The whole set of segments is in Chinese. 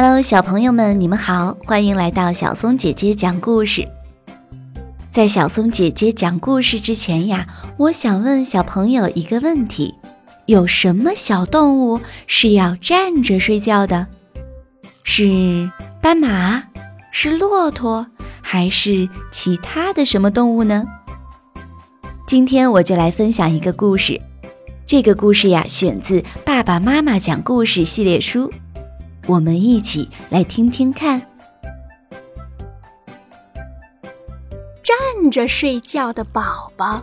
Hello，小朋友们，你们好，欢迎来到小松姐姐讲故事。在小松姐姐讲故事之前呀，我想问小朋友一个问题：有什么小动物是要站着睡觉的？是斑马？是骆驼？还是其他的什么动物呢？今天我就来分享一个故事。这个故事呀，选自《爸爸妈妈讲故事》系列书。我们一起来听听看。站着睡觉的宝宝，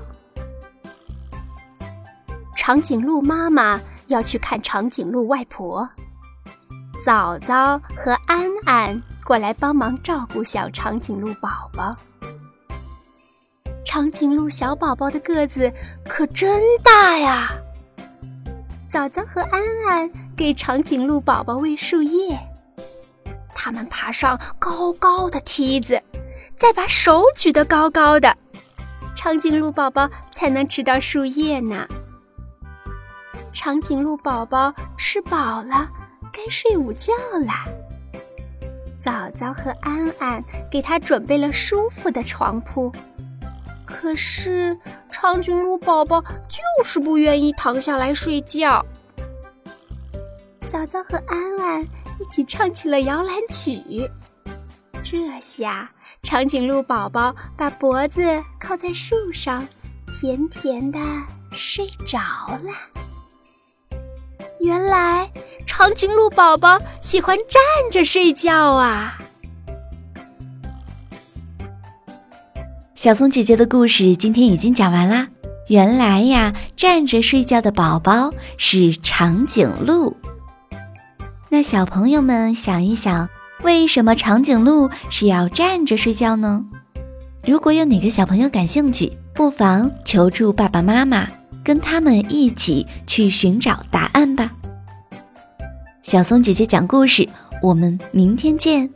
长颈鹿妈妈要去看长颈鹿外婆，早早和安安过来帮忙照顾小长颈鹿宝宝。长颈鹿小宝宝的个子可真大呀！早早和安安给长颈鹿宝宝喂树叶，他们爬上高高的梯子，再把手举得高高的，长颈鹿宝宝才能吃到树叶呢。长颈鹿宝宝吃饱了，该睡午觉啦。早早和安安给他准备了舒服的床铺，可是长颈鹿宝宝就是不愿意躺下来睡觉。早早和安安一起唱起了摇篮曲，这下长颈鹿宝宝把脖子靠在树上，甜甜的睡着了。原来长颈鹿宝宝喜欢站着睡觉啊！小松姐姐的故事今天已经讲完啦。原来呀，站着睡觉的宝宝是长颈鹿。那小朋友们想一想，为什么长颈鹿是要站着睡觉呢？如果有哪个小朋友感兴趣，不妨求助爸爸妈妈，跟他们一起去寻找答案吧。小松姐姐讲故事，我们明天见。